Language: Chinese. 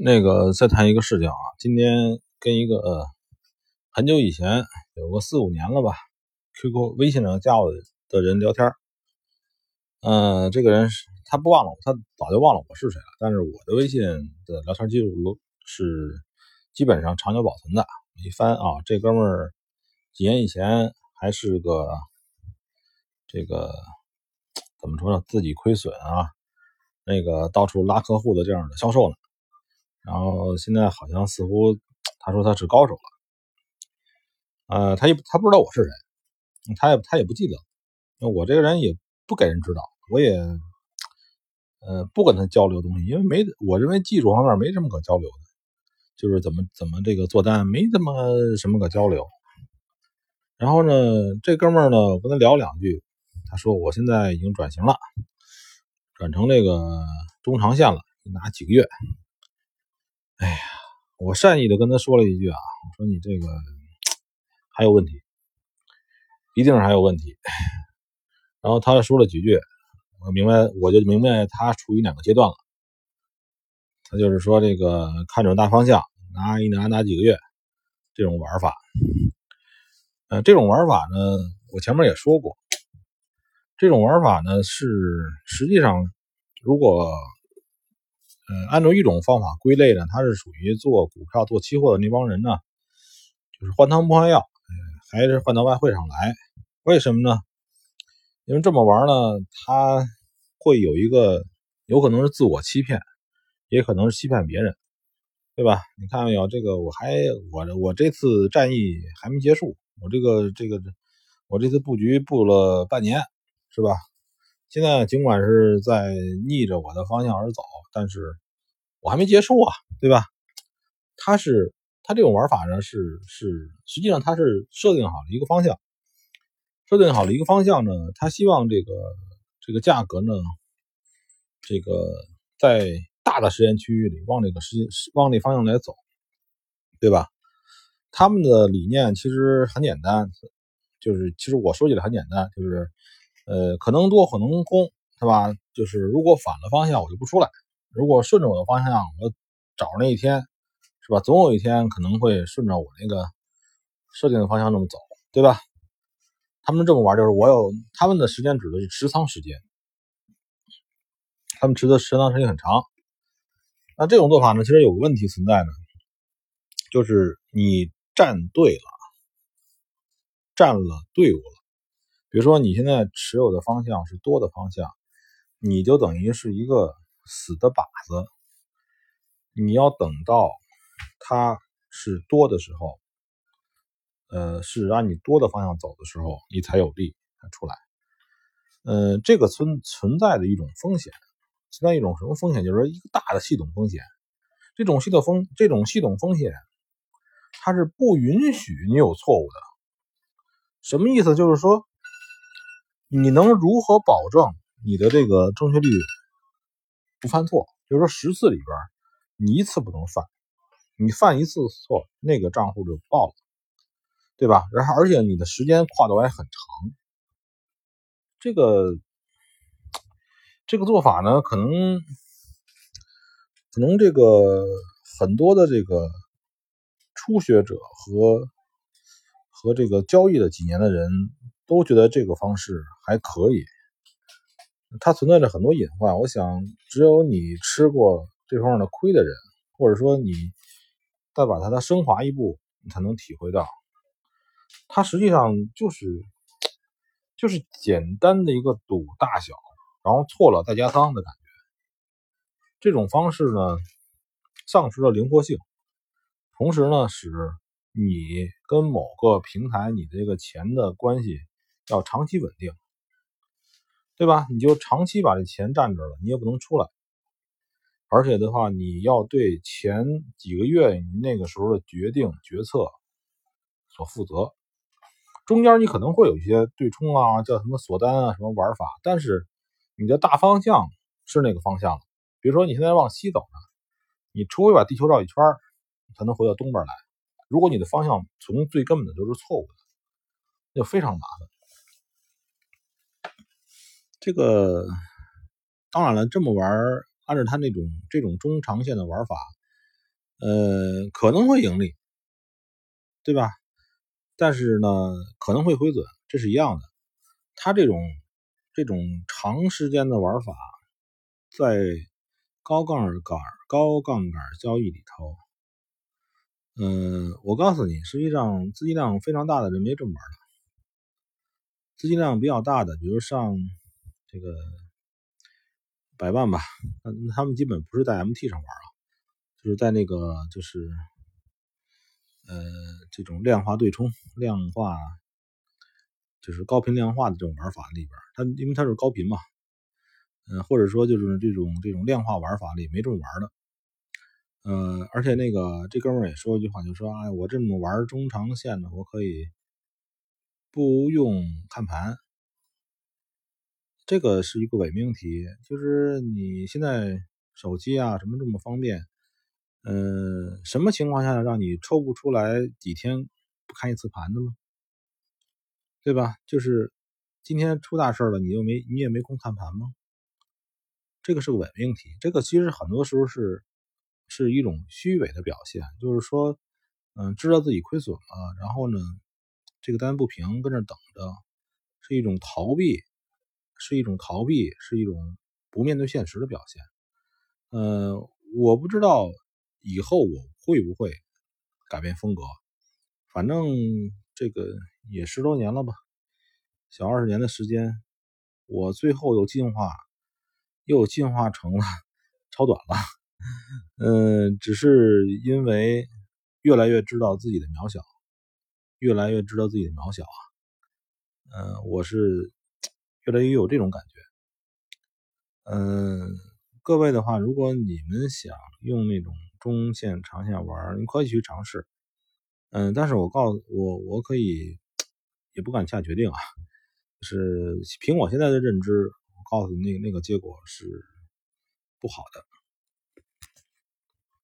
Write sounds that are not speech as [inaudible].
那个再谈一个事情啊，今天跟一个呃很久以前有个四五年了吧，QQ 微信上加我的人聊天，嗯，这个人他不忘了，他早就忘了我是谁了，但是我的微信的聊天记录是基本上长久保存的。一翻啊，这哥们儿几年以前还是个这个怎么说呢，自己亏损啊，那个到处拉客户的这样的销售呢。然后现在好像似乎他说他是高手了，呃，他也他不知道我是谁，他也他也不记得，我这个人也不给人指导，我也呃不跟他交流东西，因为没我认为技术方面没什么可交流的，就是怎么怎么这个做单没怎么什么可交流。然后呢，这哥们呢，我跟他聊两句，他说我现在已经转型了，转成这个中长线了，拿几个月。哎呀，我善意的跟他说了一句啊，我说你这个还有问题，一定是还有问题。然后他说了几句，我明白，我就明白他处于哪个阶段了。他就是说这个看准大方向，拿一拿拿几个月这种玩法。呃，这种玩法呢，我前面也说过，这种玩法呢是实际上如果。呃，按照一种方法归类呢，他是属于做股票、做期货的那帮人呢，就是换汤不换药，还是换到外汇上来。为什么呢？因为这么玩呢，他会有一个有可能是自我欺骗，也可能是欺骗别人，对吧？你看没有？这个我还我我这次战役还没结束，我这个这个我这次布局布了半年，是吧？现在尽管是在逆着我的方向而走。但是我还没结束啊，对吧？他是他这种玩法呢，是是，实际上他是设定好了一个方向，设定好了一个方向呢，他希望这个这个价格呢，这个在大的时间区域里往这个时往那方向来走，对吧？他们的理念其实很简单，就是其实我说起来很简单，就是呃，可能多可能空，是吧？就是如果反了方向，我就不出来。如果顺着我的方向，我找那一天，是吧？总有一天可能会顺着我那个设定的方向那么走，对吧？他们这么玩，就是我有他们的时间指的是持仓时间，他们持的持仓时间很长。那这种做法呢，其实有个问题存在呢，就是你站对了，站了队伍了。比如说你现在持有的方向是多的方向，你就等于是一个。死的靶子，你要等到它是多的时候，呃，是按你多的方向走的时候，你才有力出来。呃，这个存存在的一种风险，存在一种什么风险？就是说一个大的系统风险。这种系统风这种系统风险，它是不允许你有错误的。什么意思？就是说，你能如何保证你的这个正确率？不犯错，就是说十次里边你一次不能犯，你犯一次错，那个账户就爆了，对吧？然后而且你的时间跨度还很长，这个这个做法呢，可能可能这个很多的这个初学者和和这个交易了几年的人都觉得这个方式还可以。它存在着很多隐患，我想只有你吃过这方面的亏的人，或者说你再把它的升华一步，你才能体会到，它实际上就是就是简单的一个赌大小，然后错了再加仓的感觉。这种方式呢，丧失了灵活性，同时呢，使你跟某个平台你这个钱的关系要长期稳定。对吧？你就长期把这钱占着了，你也不能出来。而且的话，你要对前几个月你那个时候的决定决策所负责。中间你可能会有一些对冲啊，叫什么锁单啊，什么玩法。但是你的大方向是那个方向了比如说你现在往西走呢，你除非把地球绕一圈才能回到东边来。如果你的方向从最根本的都是错误的，那就非常麻烦。这个当然了，这么玩，按照他那种这种中长线的玩法，呃，可能会盈利，对吧？但是呢，可能会亏损，这是一样的。他这种这种长时间的玩法，在高杠杆高杠杆交易里头，嗯，我告诉你，实际上资金量非常大的人没这么玩的。资金量比较大的，比如上这个百万吧，那他们基本不是在 MT 上玩啊，就是在那个就是呃这种量化对冲、量化就是高频量化的这种玩法里边，它因为它是高频嘛，嗯，或者说就是这种这种量化玩法里没这么玩的，呃，而且那个这哥们也说一句话，就说啊，我这么玩中长线的，我可以。不用看盘，这个是一个伪命题。就是你现在手机啊什么这么方便，嗯，什么情况下让你抽不出来几天不看一次盘的吗？对吧？就是今天出大事了，你又没你也没空看盘吗？这个是个伪命题。这个其实很多时候是是一种虚伪的表现，就是说，嗯，知道自己亏损了，然后呢？这个单不平，跟那等着，是一种逃避，是一种逃避，是一种不面对现实的表现。呃，我不知道以后我会不会改变风格，反正这个也十多年了吧，小二十年的时间，我最后又进化，又进化成了 [laughs] 超短了。嗯，只是因为越来越知道自己的渺小。越来越知道自己的渺小啊，嗯，我是越来越有这种感觉，嗯，各位的话，如果你们想用那种中线、长线玩，你可以去尝试，嗯，但是我告诉我，我可以也不敢下决定啊，就是凭我现在的认知，我告诉你，那那个结果是不好的。